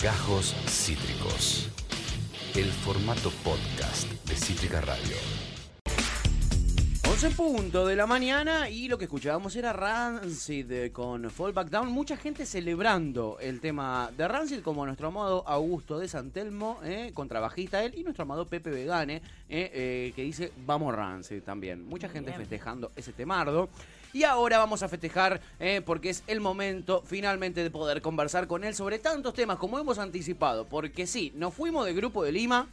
Gajos Cítricos. El formato podcast de Cítrica Radio. 11 punto de la mañana y lo que escuchábamos era Rancid eh, con Fall Back Down. Mucha gente celebrando el tema de Rancid, como nuestro amado Augusto de Santelmo, eh, contrabajista él, y nuestro amado Pepe Vegane, eh, eh, que dice Vamos Rancid también. Mucha gente Bien. festejando ese temardo. Y ahora vamos a festejar eh, porque es el momento finalmente de poder conversar con él sobre tantos temas como hemos anticipado. Porque sí, nos fuimos del Grupo de Lima.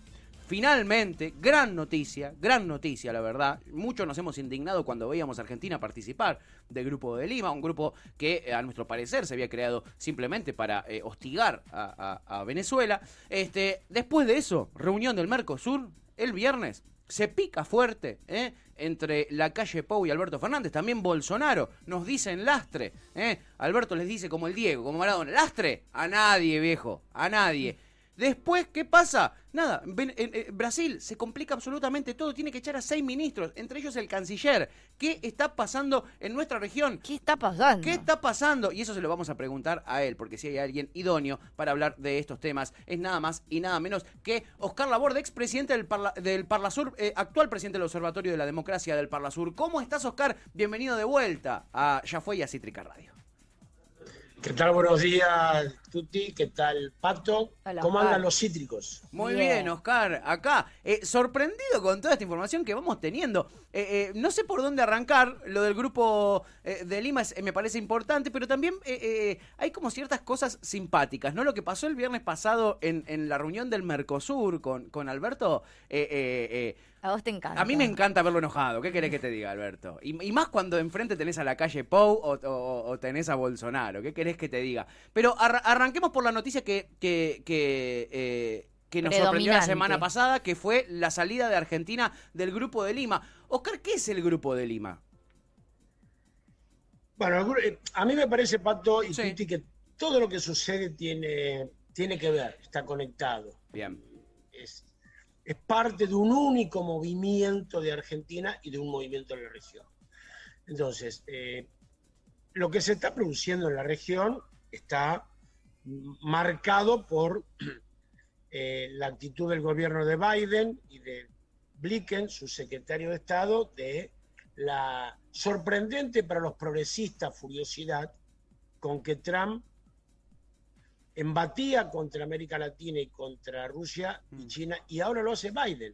Finalmente, gran noticia, gran noticia, la verdad. Muchos nos hemos indignado cuando veíamos a Argentina participar del Grupo de Lima, un grupo que eh, a nuestro parecer se había creado simplemente para eh, hostigar a, a- a Venezuela. Este, después de eso, reunión del Mercosur el viernes. Se pica fuerte ¿eh? entre la calle Pou y Alberto Fernández. También Bolsonaro nos dicen lastre. ¿eh? Alberto les dice como el Diego, como Maradona. Lastre a nadie, viejo, a nadie. Después, ¿qué pasa? Nada, Ven- en- en Brasil se complica absolutamente todo, tiene que echar a seis ministros, entre ellos el canciller. ¿Qué está pasando en nuestra región? ¿Qué está pasando? ¿Qué está pasando? Y eso se lo vamos a preguntar a él, porque si hay alguien idóneo para hablar de estos temas, es nada más y nada menos que Oscar Laborde, expresidente del, Parla- del Parlasur, eh, actual presidente del Observatorio de la Democracia del Parlasur. ¿Cómo estás, Oscar? Bienvenido de vuelta a Ya Fue y a Cítrica Radio. ¿Qué tal? Buenos días, Tuti. ¿Qué tal, Pato? Hola, ¿Cómo andan los cítricos? Muy Bien. bien, Oscar, acá. Eh, sorprendido con toda esta información que vamos teniendo. Eh, eh, no sé por dónde arrancar. Lo del grupo eh, de Lima es- eh, me parece importante, pero también eh, eh, hay como ciertas cosas simpáticas, ¿no? Lo que pasó el viernes pasado en, en la reunión del Mercosur con, con Alberto. eh, eh, eh, A vos te encanta. a mí me encanta verlo enojado. ¿Qué querés que te diga, Alberto? Y, y más cuando enfrente tenés a la calle Pou o, o- o tenés a Bolsonaro. ¿Qué querés que te diga? Pero arra- arranquemos por la noticia que, que, que, eh, que nos sorprendió la semana pasada, que fue la salida de Argentina del Grupo de Lima. Oscar, ¿qué es el Grupo de Lima? Bueno, eh, a mí me parece, Pato y Sí. Tuti, que todo lo que sucede tiene, tiene que ver, está conectado. Bien. Es, es parte de un único movimiento de Argentina y de un movimiento en la región. Entonces, eh, lo que se está produciendo en la región está marcado por eh, la actitud del gobierno de Biden y de Blinken, su secretario de Estado, de la sorprendente para los progresistas furiosidad con que Trump embatía contra América Latina y contra Rusia y Mm. China, y ahora lo hace Biden.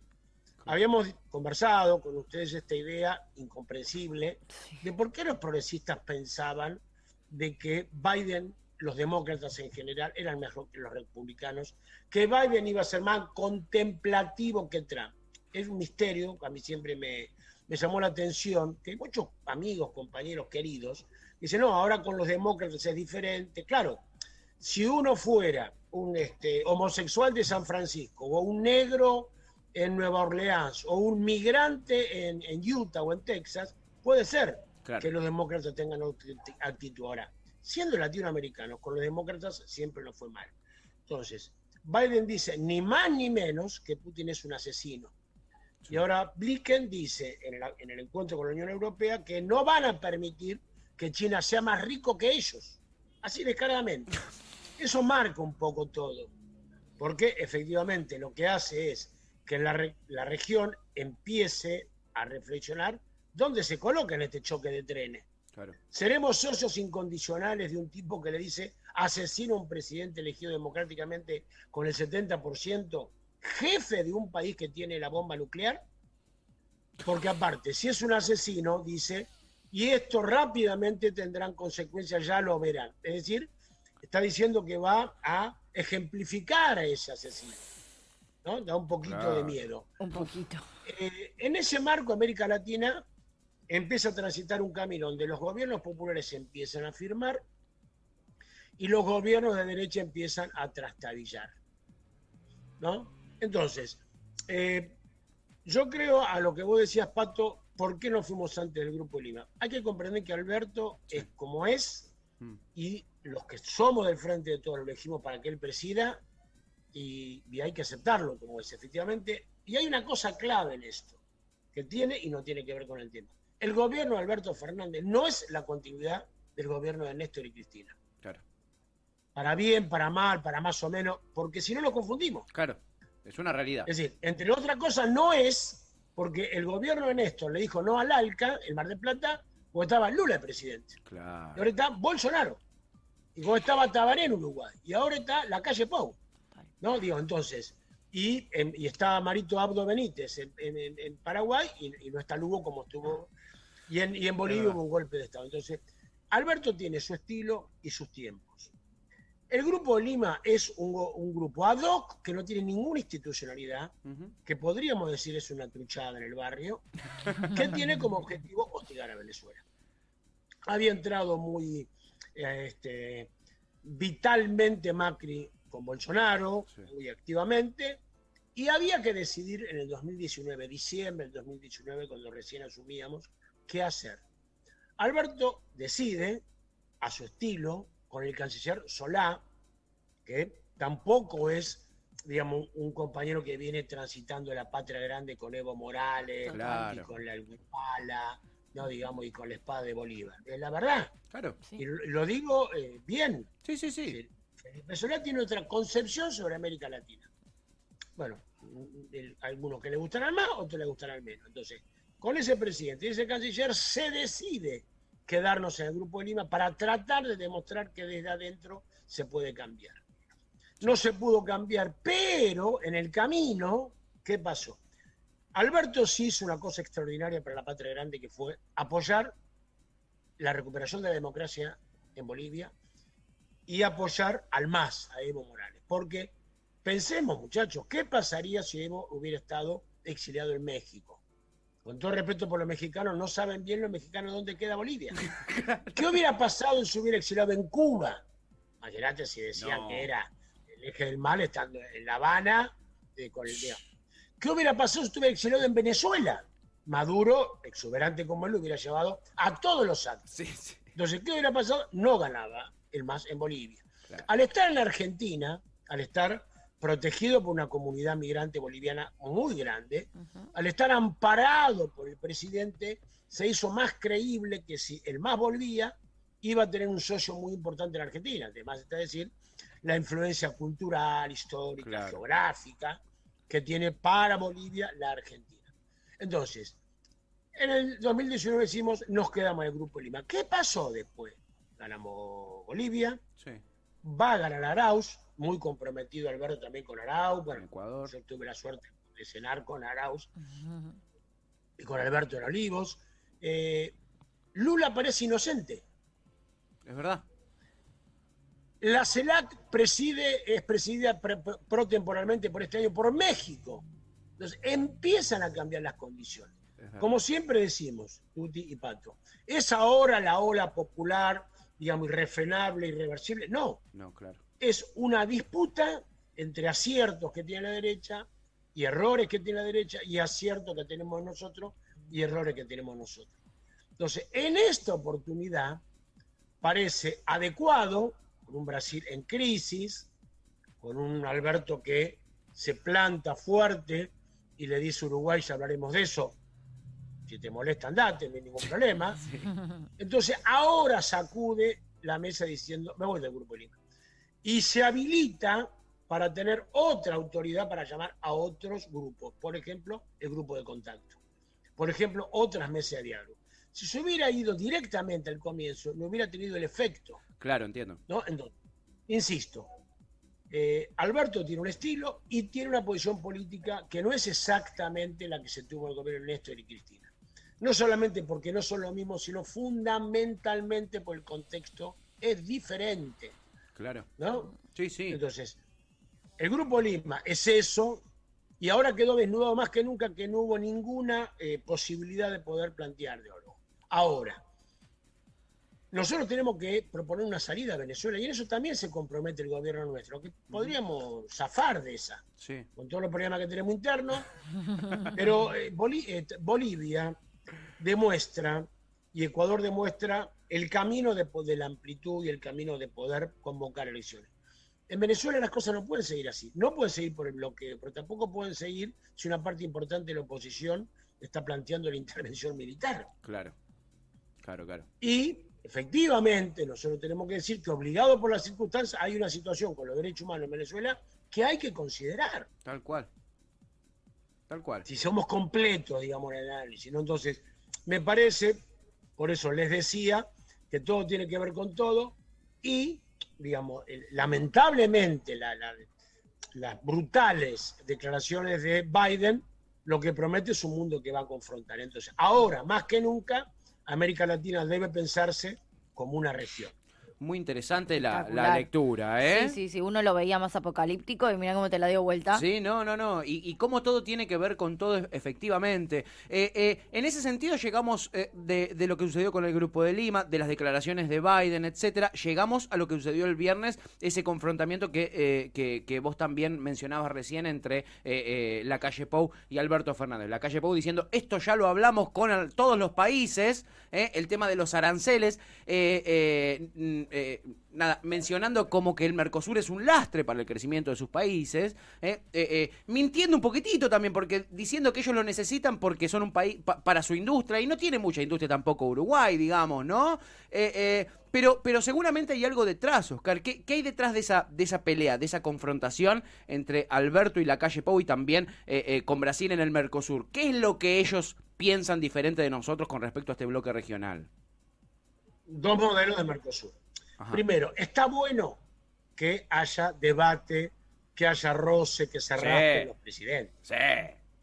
Habíamos conversado con ustedes esta idea incomprensible de por qué los progresistas pensaban de que Biden, los demócratas en general, eran mejor que los republicanos, que Biden iba a ser más contemplativo que Trump. Es un misterio, a mí siempre me, me llamó la atención, que muchos amigos, compañeros queridos, dicen, no, ahora con los demócratas es diferente. Claro, si uno fuera un este, homosexual de San Francisco o un negro en Nueva Orleans o un migrante en, en Utah o en Texas, puede ser Claro. que los demócratas tengan otra actitud. Ahora, siendo latinoamericanos, con los demócratas siempre lo fue mal. Entonces, Biden dice ni más ni menos que Putin es un asesino. Y ahora Blinken dice en el, en el encuentro con la Unión Europea que no van a permitir que China sea más rico que ellos. Así descaradamente. Eso marca un poco todo. Porque efectivamente lo que hace es que la, re- la región empiece a reflexionar dónde se coloca en este choque de trenes. Claro. ¿Seremos socios incondicionales de un tipo que le dice asesino a un presidente elegido democráticamente con el 70%, jefe de un país que tiene la bomba nuclear? Porque aparte, si es un asesino, dice, y esto rápidamente tendrán consecuencias, ya lo verán. Es decir, está diciendo que va a ejemplificar a ese asesino. ¿no? Da un poquito Claro. de miedo. Un poquito. Eh, en ese marco, América Latina empieza a transitar un camino donde los gobiernos populares empiezan a firmar y los gobiernos de derecha empiezan a trastabillar. ¿no? Entonces, eh, yo creo a lo que vos decías, Pato, ¿por qué no fuimos antes del Grupo Lima? Hay que comprender que Alberto es como es Mm. y los que somos del frente de todos lo elegimos para que él presida y, y hay que aceptarlo como es, efectivamente. Y hay una cosa clave en esto, que tiene y no tiene que ver con el tema. El gobierno de Alberto Fernández no es la continuidad del gobierno de Néstor y Cristina. Claro. para bien, para mal, para más o menos, porque si no nos confundimos. Claro, es una realidad. Es decir, entre otras cosas, no es porque el gobierno de Néstor le dijo no al ALCA, el Mar del Plata, o estaba Lula el presidente. Y Claro. ahora está Bolsonaro. Y como estaba Tabaré en Uruguay. Y ahora está la calle Pau. ¿No? Digo, entonces. Y, en- y está Marito Abdo Benítez en, en- en- en Paraguay y, y no está Lugo como estuvo. Y en, y en Bolivia hubo un golpe de Estado. Entonces, Alberto tiene su estilo y sus tiempos. El Grupo de Lima es un, un grupo ad hoc que no tiene ninguna institucionalidad, Ujú. que podríamos decir es una truchada en el barrio, que tiene como objetivo hostigar a Venezuela. Había entrado muy eh, este, vitalmente Macri con Bolsonaro, Sí. muy activamente, y había que decidir en el 2019, diciembre del 2019, cuando recién asumíamos, qué hacer. Alberto decide, a su estilo, con el canciller Solá, que tampoco es, digamos, un compañero que viene transitando la patria grande con Evo Morales, Claro. y con la Pala, no digamos, y con la espada de Bolívar. Es la verdad, Claro. Sí. y lo, digo eh, bien. Sí, sí, sí. Sí, Felipe Solá tiene otra concepción sobre América Latina. Bueno, el- algunos que le gustarán más, otros le gustarán menos. Entonces, con ese presidente y ese canciller se decide quedarnos en el Grupo de Lima para tratar de demostrar que desde adentro se puede cambiar. No se pudo cambiar, pero en el camino, ¿qué pasó? Alberto sí hizo una cosa extraordinaria para la patria grande que fue apoyar la recuperación de la democracia en Bolivia y apoyar al MAS, a Evo Morales. Porque pensemos, muchachos, ¿qué pasaría si Evo hubiera estado exiliado en México? Con todo respeto por los mexicanos, no saben bien los mexicanos dónde queda Bolivia. ¿Qué hubiera pasado si hubiera exiliado en Cuba? Imagínate si decían No. que era el eje del mal estando en La Habana eh, con el. ¿Qué hubiera pasado si estuviera exiliado en Venezuela? Maduro, exuberante como él, lo hubiera llevado a todos los actos. Sí, sí. Entonces, ¿qué hubiera pasado? No ganaba el MAS en Bolivia. Claro. Al estar en la Argentina, al estar protegido por una comunidad migrante boliviana muy grande, al estar amparado por el presidente, se hizo más creíble que si el MAS volvía, iba a tener un socio muy importante en Argentina. Además, está decir, la influencia cultural, histórica, Claro. geográfica que tiene para Bolivia la Argentina. Entonces, en el 2019 decimos, nos quedamos en el Grupo Lima. ¿Qué pasó después? Ganamos Bolivia, Sí. va a ganar Arauz, muy comprometido Alberto también con Arauz. En Bueno, Ecuador. yo tuve la suerte de cenar con Arauz y con Alberto en Olivos. Eh, Lula parece inocente. Es verdad. La CELAC preside, es presidida pre- pre- protemporalmente por este año por México. Entonces empiezan a cambiar las condiciones. Como siempre decimos, Tuti y Pato, ¿es ahora la ola popular, digamos, irrefrenable, irreversible? No, No, claro. Es una disputa entre aciertos que tiene la derecha y errores que tiene la derecha y aciertos que tenemos nosotros y errores que tenemos nosotros. Entonces, en esta oportunidad parece adecuado, con un Brasil en crisis, con un Alberto que se planta fuerte y le dice a Uruguay, ya hablaremos de eso, si te molesta andate, no hay ningún problema. Entonces ahora sacude la mesa diciendo, me voy del Grupo Lima. Y se habilita para tener otra autoridad para llamar a otros grupos. Por ejemplo, el grupo de contacto. Por ejemplo, otras mesas de diálogo. Si se hubiera ido directamente al comienzo, no hubiera tenido el efecto. Claro, entiendo. ¿no? Entonces, insisto, eh, Alberto tiene un estilo y tiene una posición política que no es exactamente la que se tuvo el gobierno de Néstor y Cristina. No solamente porque no son lo mismo, sino fundamentalmente por el contexto es diferente, Claro. ¿no? Sí, sí. Entonces, el Grupo Lima es eso, y ahora quedó desnudado más que nunca que no hubo ninguna eh, posibilidad de poder plantear diálogo. Ahora, nosotros tenemos que proponer una salida a Venezuela, y en eso también se compromete el gobierno nuestro, que podríamos zafar de esa, Sí. con todos los problemas que tenemos internos, pero eh, Boli- eh, Bolivia demuestra y Ecuador demuestra el camino de, de la amplitud y el camino de poder convocar elecciones. En Venezuela las cosas no pueden seguir así, no pueden seguir por el bloqueo, pero tampoco pueden seguir si una parte importante de la oposición está planteando la intervención militar. Claro. Claro, claro. Y efectivamente, nosotros tenemos que decir que obligado por las circunstancias hay una situación con los derechos humanos en Venezuela que hay que considerar. Tal cual. Tal cual. Si somos completos, digamos, en el análisis, ¿no? Entonces, me parece, por eso les decía, que todo tiene que ver con todo y, digamos, lamentablemente la- la- las brutales declaraciones de Biden lo que promete es un mundo que va a confrontar. Entonces, ahora, más que nunca, América Latina debe pensarse como una región. Muy interesante la, lectura, ¿eh? Sí, sí, sí. Uno lo veía más apocalíptico y mira cómo te la dio vuelta. Sí, no, no, no. Y, y cómo todo tiene que ver con todo efectivamente. Eh, eh, en ese sentido llegamos eh, de, de lo que sucedió con el Grupo de Lima, de las declaraciones de Biden, etcétera, llegamos a lo que sucedió el viernes, ese confrontamiento que, eh, que, que vos también mencionabas recién entre la calle Pou y Alberto Fernández. La calle Pou diciendo, esto ya lo hablamos con el- todos los países, el tema de los aranceles, eh, eh, nada, mencionando como que el Mercosur es un lastre para el crecimiento de sus países, eh, eh, mintiendo un poquitito también, porque diciendo que ellos lo necesitan porque son un país pa- para su industria, y no tiene mucha industria tampoco Uruguay, digamos, ¿no? Pero, pero seguramente hay algo detrás, Oscar. ¿Qué, qué hay detrás de esa, de esa pelea, de esa confrontación entre Alberto y la calle Pou y también con Brasil en el Mercosur? ¿Qué es lo que ellos piensan diferente de nosotros con respecto a este bloque regional? Dos modelos de Mercosur. Ajá. Primero, está bueno que haya debate, que haya roce, que se Sí. raspen los presidentes. Sí.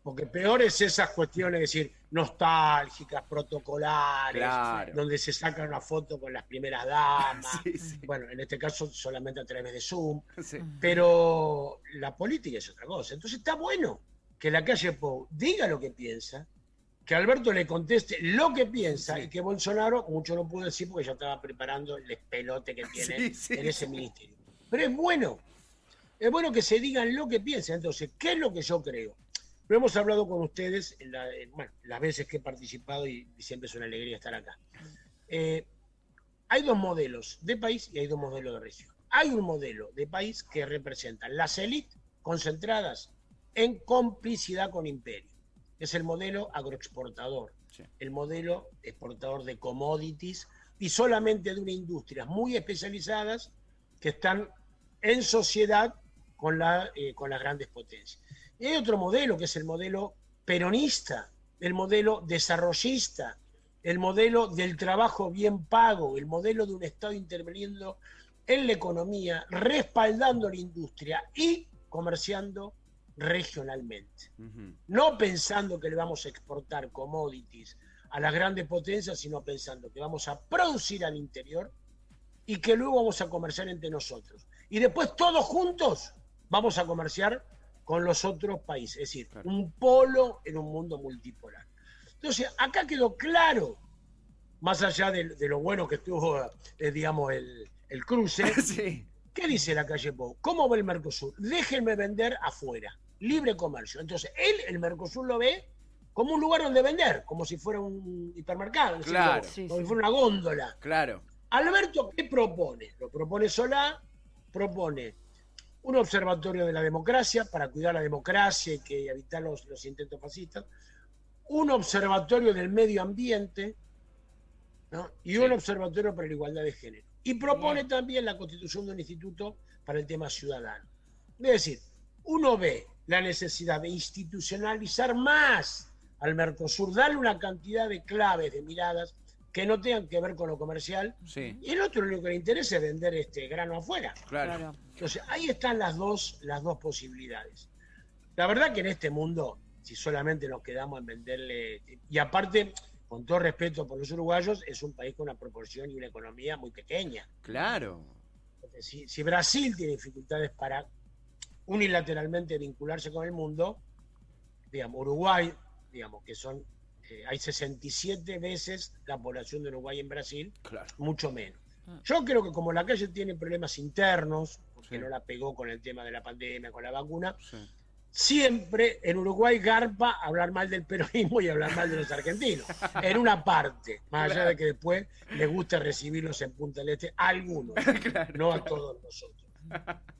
Porque peor es esas cuestiones, es decir, nostálgicas, protocolares, Claro. donde se saca una foto con las primeras damas. Sí, sí. Bueno, en este caso solamente a través de Zoom. Sí. Pero la política es otra cosa. Entonces está bueno que la calle Pou diga lo que piensa, que Alberto le conteste lo que piensa Sí. y que Bolsonaro, mucho no pudo decir porque ya estaba preparando el espelote que tiene Sí, sí, en ese ministerio. Pero es bueno, es bueno que se digan lo que piensan. Entonces, ¿qué es lo que yo creo? Lo hemos hablado con ustedes en, la- en, bueno, las veces que he participado y, y siempre es una alegría estar acá. Eh, hay dos modelos de país y hay dos modelos de región. Hay un modelo de país que representa las élites concentradas en complicidad con imperio. Es el modelo agroexportador, Sí. el modelo exportador de commodities y solamente de una industria muy especializadas que están en sociedad con, la, eh, con las grandes potencias. Y hay otro modelo que es el modelo peronista, el modelo desarrollista, el modelo del trabajo bien pago, el modelo de un Estado interviniendo en la economía, respaldando la industria y comerciando regionalmente. No pensando que le vamos a exportar commodities a las grandes potencias, sino pensando que vamos a producir al interior y que luego vamos a comerciar entre nosotros. Y después todos juntos vamos a comerciar con los otros países. Es decir, Claro. un polo en un mundo multipolar. Entonces, acá quedó claro, más allá de, de lo bueno que estuvo, eh, digamos, el, el cruce, Sí. ¿Qué dice la calle Pou? ¿Cómo ve el Mercosur? Déjenme vender afuera, libre comercio. Entonces, él, el Mercosur lo ve como un lugar donde vender, como si fuera un hipermercado, Claro. como, Sí, como sí. si fuera una góndola. Claro. Alberto, ¿qué propone? Lo propone Solá, propone un observatorio de la democracia para cuidar la democracia y que evitar los, los intentos fascistas, un observatorio del medio ambiente ¿no? y Sí. un observatorio para la igualdad de género. Y propone también la constitución de un instituto para el tema ciudadano. Es decir, uno ve la necesidad de institucionalizar más al Mercosur, darle una cantidad de claves, de miradas que no tengan que ver con lo comercial, Sí. y el otro lo que le interesa es vender este grano afuera. Claro. Entonces, ahí están las dos, las dos posibilidades. La verdad que en este mundo, si solamente nos quedamos en venderle, y aparte, con todo respeto por los uruguayos, es un país con una proporción y una economía muy pequeña. Claro. Si Brasil tiene dificultades para unilateralmente vincularse con el mundo, digamos, Uruguay, digamos, que son, eh, hay 67 veces la población de Uruguay en Brasil, Claro. mucho menos. Mm. Yo creo que como la calle tiene problemas internos, porque Sí. no la pegó con el tema de la pandemia, con la vacuna, Sí. siempre en Uruguay garpa hablar mal del peronismo y hablar mal de los argentinos. En una parte, más allá de que después les guste recibirlos en Punta del Este, a algunos, no a todos nosotros.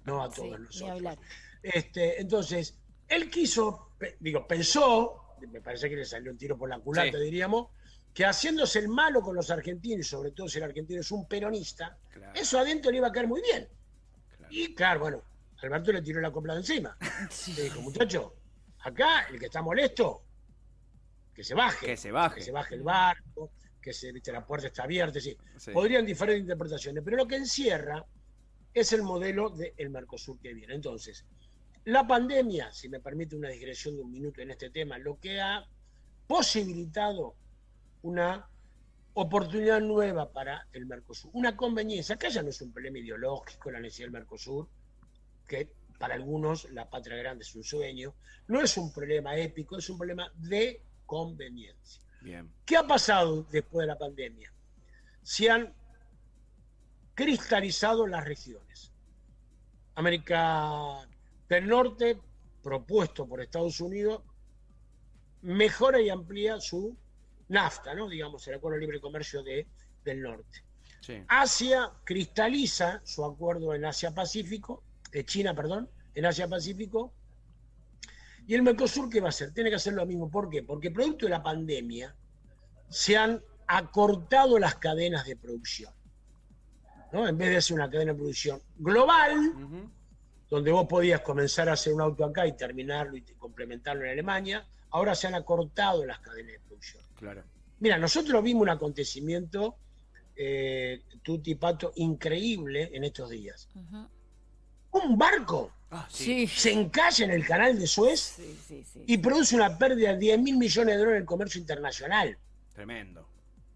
No a Sí, todos ni nosotros. hablar. Este, entonces, él quiso, digo, pensó, me parece que le salió un tiro por la culata, Sí. diríamos, que haciéndose el malo con los argentinos, sobre todo si el argentino es un peronista, Claro. eso adentro le iba a caer muy bien. Claro. Y claro, bueno, Alberto le tiró la copla de encima. Le dijo, muchacho, acá el que está molesto, que se baje. Que se baje. Que se baje el barco, que se, viste, la puerta está abierta. sí. Sí. Podrían diferentes interpretaciones, pero lo que encierra es el modelo del Mercosur que viene. Entonces, la pandemia, si me permite una digresión de un minuto en este tema, lo que ha posibilitado una oportunidad nueva para el Mercosur, una conveniencia, que ya no es un problema ideológico la necesidad del Mercosur, que para algunos la patria grande es un sueño, no es un problema épico, es un problema de conveniencia. Bien. ¿Qué ha pasado después de la pandemia? Se han cristalizado las regiones. América del Norte, propuesto por Estados Unidos, mejora y amplía su NAFTA, ¿no? digamos, el Acuerdo de Libre Comercio de, del Norte. Sí. Asia cristaliza su acuerdo en Asia-Pacífico, de China, perdón, en Asia-Pacífico. ¿Y el Mercosur qué va a hacer? Tiene que hacer lo mismo. ¿Por qué? Porque producto de la pandemia se han acortado las cadenas de producción. ¿No? En vez de hacer una cadena de producción global, donde vos podías comenzar a hacer un auto acá y terminarlo y complementarlo en Alemania, ahora se han acortado las cadenas de producción. Claro. Mira, nosotros vimos un acontecimiento, eh, Tuti Pato, increíble en estos días. Un barco Ah, Sí. se encalla en el canal de Suez Sí, sí, sí. y produce una pérdida de 10 mil millones de dólares en el comercio internacional. Tremendo.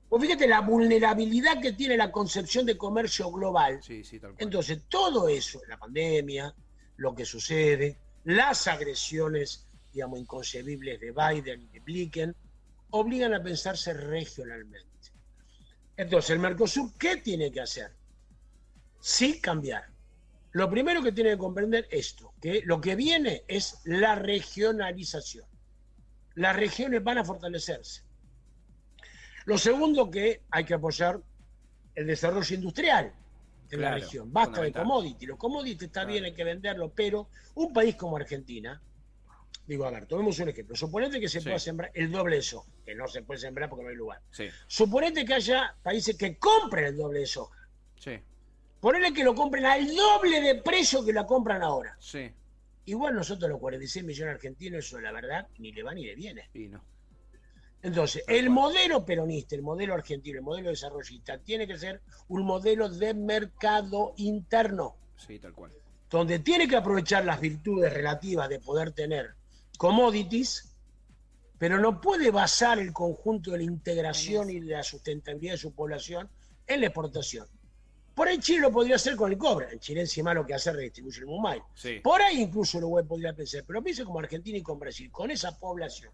Vos fíjate la vulnerabilidad que tiene la concepción de comercio global. Sí, sí, tal cual. Entonces, todo eso, la pandemia, lo que sucede, las agresiones, digamos, inconcebibles de Biden y de Blinken, obligan a pensarse regionalmente. Entonces, el Mercosur, ¿qué tiene que hacer? Sí cambiar. Lo primero que tiene que comprender esto, que lo que viene es la regionalización. Las regiones van a fortalecerse. Lo segundo que hay que apoyar el desarrollo industrial en la región. Basta de commodity. Los commodities está Claro. bien, hay que venderlo, pero un país como Argentina, digo, a ver, tomemos un ejemplo. Suponete que se Sí. pueda sembrar el doble de soja, que no se puede sembrar porque no hay lugar. Sí, Suponete que haya países que compren el doble de soja. sí, Ponele que lo compren al doble de precio que la compran ahora. sí. Igual nosotros los 46 millones de argentinos, eso la verdad, ni le va ni le viene. Y no. Entonces, el modelo peronista, el modelo argentino, el modelo desarrollista, tiene que ser un modelo de mercado interno, Sí, tal cual. donde tiene que aprovechar las virtudes relativas de poder tener commodities, pero no puede basar el conjunto de la integración y de la sustentabilidad de su población en la exportación. Por ahí Chile lo podría hacer con el cobre. En Chile encima lo que hace es redistribuir el Mumbai. Sí. Por ahí incluso Uruguay podría pensar, pero piense como Argentina y con Brasil, con esa población.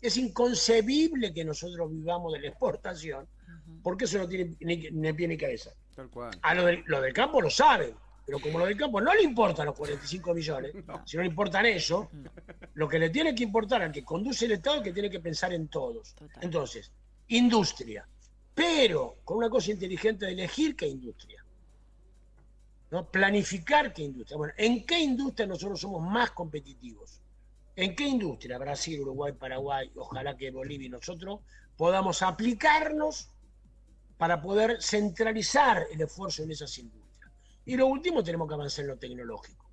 Es inconcebible que nosotros vivamos de la exportación, porque eso no tiene ni, ni pie ni cabeza. Tal cual. A lo del, lo del campo lo saben, pero como lo del campo no le importan los 45 millones, No. si no le importan eso, lo que le tiene que importar al que conduce el Estado es que tiene que pensar en todos. Total. Entonces, industria, pero con una cosa inteligente de elegir qué industria. ¿no? Planificar qué industria. Bueno, ¿en qué industria nosotros somos más competitivos? ¿En qué industria? Brasil, Uruguay, Paraguay, ojalá que Bolivia y nosotros podamos aplicarnos para poder centralizar el esfuerzo en esas industrias. Y lo último, tenemos que avanzar en lo tecnológico.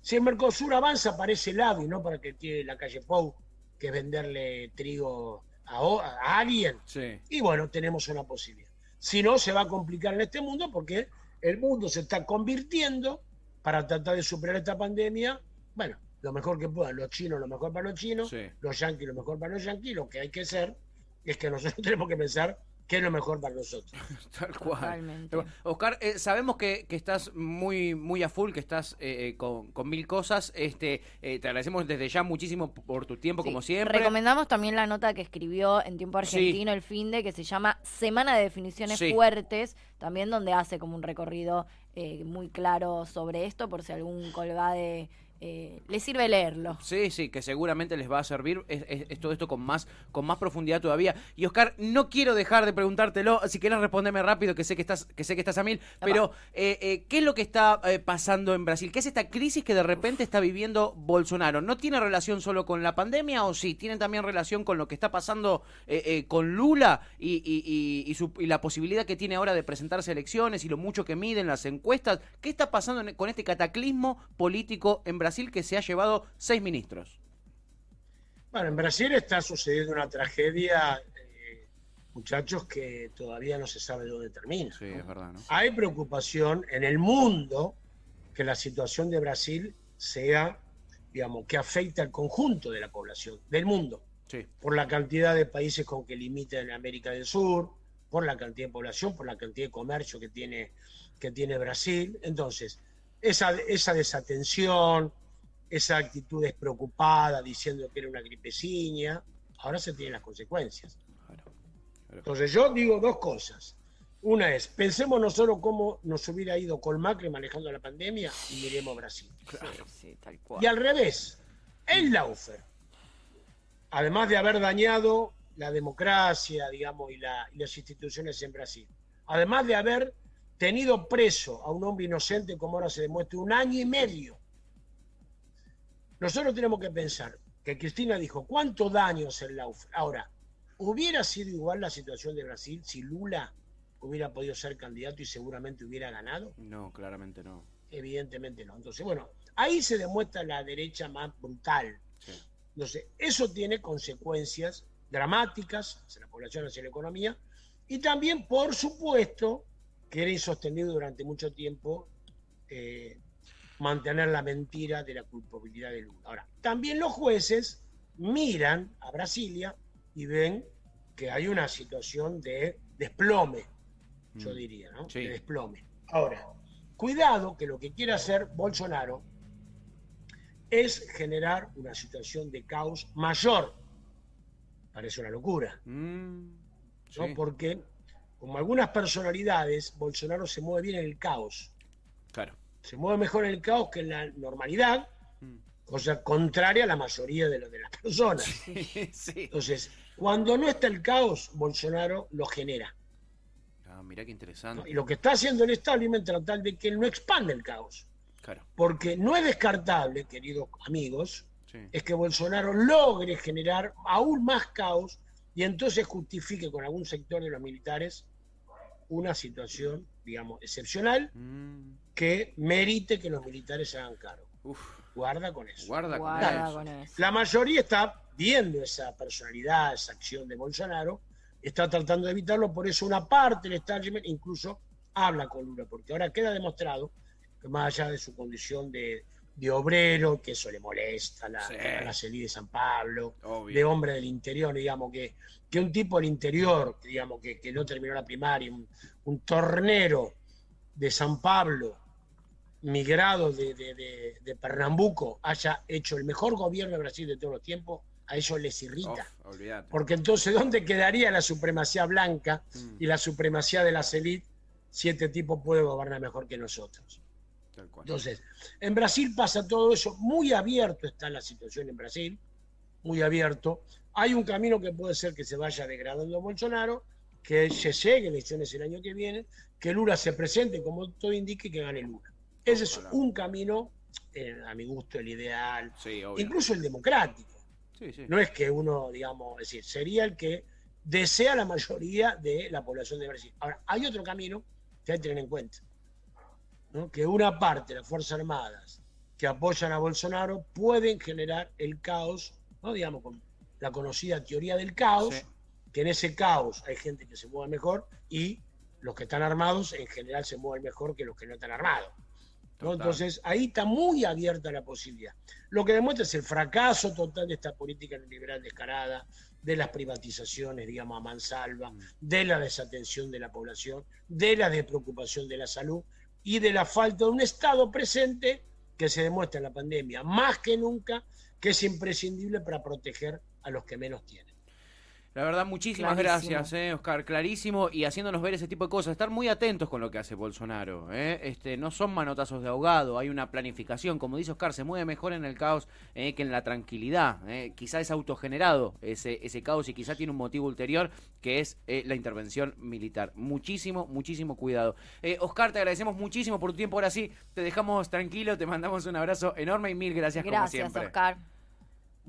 Si el Mercosur avanza para ese lado y no para que quiere la calle Pou, que es venderle trigo a, alguien, Sí. y bueno, tenemos una posibilidad. Si no, se va a complicar en este mundo porque el mundo se está convirtiendo para tratar de superar esta pandemia. Bueno, lo mejor que puedan, los chinos lo mejor para los chinos, Sí. los yanquis lo mejor para los yanquis. Lo que hay que hacer es que nosotros tenemos que pensar qué es lo mejor para nosotros. Tal cual. Totalmente. Oscar, eh, sabemos que, que estás muy, muy a full, que estás eh, eh, con, con mil cosas. Este, eh, te agradecemos desde ya muchísimo por tu tiempo, Sí. como siempre. Recomendamos también la nota que escribió en tiempo Sí. argentino el fin de que se llama Semana de Definiciones Sí. Fuertes, también donde hace como un recorrido eh, muy claro sobre esto, por si algún colgade eh, les sirve leerlo. Sí, sí, que seguramente les va a servir es, es- es todo esto con más, con más profundidad todavía. Y Oscar, no quiero dejar de preguntártelo, si quieres responderme rápido, que sé que estás, que sé que estás a mil, pero eh, eh, ¿qué es lo que está eh, pasando en Brasil? ¿Qué es esta crisis que de repente está viviendo Bolsonaro? ¿No tiene relación solo con la pandemia o sí? ¿Tiene también relación con lo que está pasando eh, con Lula y, y- y- y su- y la posibilidad que tiene ahora de presentarse a elecciones y lo mucho que miden las encuestas? ¿Qué está pasando con este cataclismo político en Brasil que se ha llevado seis ministros? Bueno, en Brasil está sucediendo una tragedia, eh, muchachos, que todavía no se sabe dónde termina. Sí, es verdad, ¿no? Hay preocupación en el mundo que la situación de Brasil sea, digamos, que afecte al conjunto de la población del mundo, Sí. por la cantidad de países con que limita en América del Sur, por la cantidad de población, por la cantidad de comercio que tiene, que tiene Brasil. Entonces, esa, esa desatención, esa actitud despreocupada diciendo que era una gripeciña, ahora se tienen las consecuencias. Entonces yo digo dos cosas. Una es, pensemos nosotros cómo nos hubiera ido con Macri manejando la pandemia y miremos Brasil. Sí, sí, tal cual. Y al revés, el Laufer, además de haber dañado la democracia, digamos, y, la- y las instituciones en Brasil, además de haber tenido preso a un hombre inocente, como ahora se demuestra, un año y medio, nosotros tenemos que pensar que Cristina dijo, ¿cuánto daño hace el Laufer? Ahora, ¿hubiera sido igual la situación de Brasil si Lula hubiera podido ser candidato y seguramente hubiera ganado? No, claramente no. Evidentemente no. Entonces, bueno, ahí se demuestra la derecha más brutal. Sí. Entonces, eso tiene consecuencias dramáticas hacia la población, hacia la economía, y también, por supuesto, que era insostenible durante mucho tiempo eh, mantener la mentira de la culpabilidad de Lula. Ahora, también los jueces miran a Brasilia y ven que hay una situación de desplome, yo Mm. diría, ¿no? Sí. De desplome. Ahora, cuidado que lo que quiere hacer Bolsonaro es generar una situación de caos mayor. Parece una locura, Mm, ¿no? sí, Porque, como algunas personalidades, Bolsonaro se mueve bien en el caos. claro. Se mueve mejor en el caos que en la normalidad, Mm. cosa contraria a la mayoría de, lo- de las personas. sí. Entonces, cuando no está el caos, Bolsonaro lo genera. Ah, mirá qué interesante. Y lo que está haciendo el establishment es tratar de que él no expanda el caos. Claro. Porque no es descartable, queridos amigos, Sí. es que Bolsonaro logre generar aún más caos y entonces justifique con algún sector de los militares una situación, digamos, excepcional Mm, que merite que los militares se hagan cargo. uf, Guarda con eso. guarda, con Guarda eso. con eso. La mayoría está viendo esa personalidad, esa acción de Bolsonaro, está tratando de evitarlo, por eso una parte del establishment incluso habla con Lula, porque ahora queda demostrado que más allá de su condición de, de obrero, que eso le molesta a la, Sí. a la CELI de San Pablo, Obvio. de hombre del interior, digamos, que, que un tipo del interior, digamos, que, que no terminó la primaria, un, un tornero de San Pablo, migrado de, de- de- de Pernambuco, haya hecho el mejor gobierno de Brasil de todos los tiempos, a ellos les irrita. Porque entonces, ¿dónde quedaría la supremacía blanca Mm, y la supremacía de las élites si este tipo puede gobernar mejor que nosotros? Tal cual. Entonces, en Brasil pasa todo eso, muy abierto está la situación en Brasil, muy abierto. Hay un camino que puede ser que se vaya degradando Bolsonaro, que se llegue a elecciones el año que viene, que Lula se presente, como todo indique, y que gane Lula. Ese es un camino, eh, a mi gusto, el ideal, Sí, incluso el democrático. Sí, sí. No es que uno, digamos, es decir, sería el que desea la mayoría de la población de Brasil. Ahora, hay otro camino que hay que tener en cuenta. ¿No? Que una parte de las Fuerzas Armadas que apoyan a Bolsonaro pueden generar el caos, ¿no? digamos, con la conocida teoría del caos, Sí. que en ese caos hay gente que se mueve mejor y los que están armados en general se mueven mejor que los que no están armados. Entonces ahí está muy abierta la posibilidad. Lo que demuestra es el fracaso total de esta política neoliberal descarada, de las privatizaciones, digamos, a mansalva, Mm. de la desatención de la población, de la despreocupación de la salud y de la falta de un Estado presente que se demuestra en la pandemia, más que nunca, que es imprescindible para proteger a los que menos tienen. La verdad, muchísimas Clarísimo. gracias, eh, Oscar. Clarísimo y haciéndonos ver ese tipo de cosas. Estar muy atentos con lo que hace Bolsonaro. eh. Este, no son manotazos de ahogado, hay una planificación. Como dice Oscar, se mueve mejor en el caos eh, que en la tranquilidad. eh. Quizá es autogenerado ese, ese caos y quizá tiene un motivo ulterior que es eh, la intervención militar. Muchísimo, muchísimo cuidado. Oscar, te agradecemos muchísimo por tu tiempo. Ahora sí, te dejamos tranquilo, te mandamos un abrazo enorme y mil gracias, como Gracias, siempre. Oscar.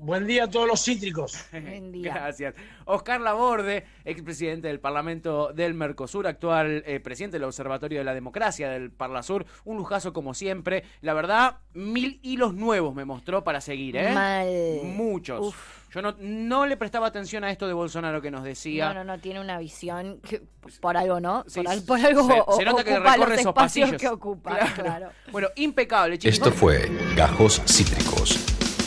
Buen día a todos los cítricos. Buen día. Gracias. Oscar Laborde, expresidente del Parlamento del Mercosur, actual eh, presidente del Observatorio de la Democracia del Parlasur. Un lujazo como siempre. La verdad, mil hilos nuevos me mostró para seguir, ¿eh? Mal. Muchos. Uf. Yo no, no le prestaba atención a esto de Bolsonaro que nos decía. No, no, no, tiene una visión que por algo, ¿no? Sí, por, al- por algo se- o- se nota que ocupa recorre los esos pasillos. que ocupa, Claro. claro. Bueno, impecable, chicos. Esto fue Gajos Cítricos.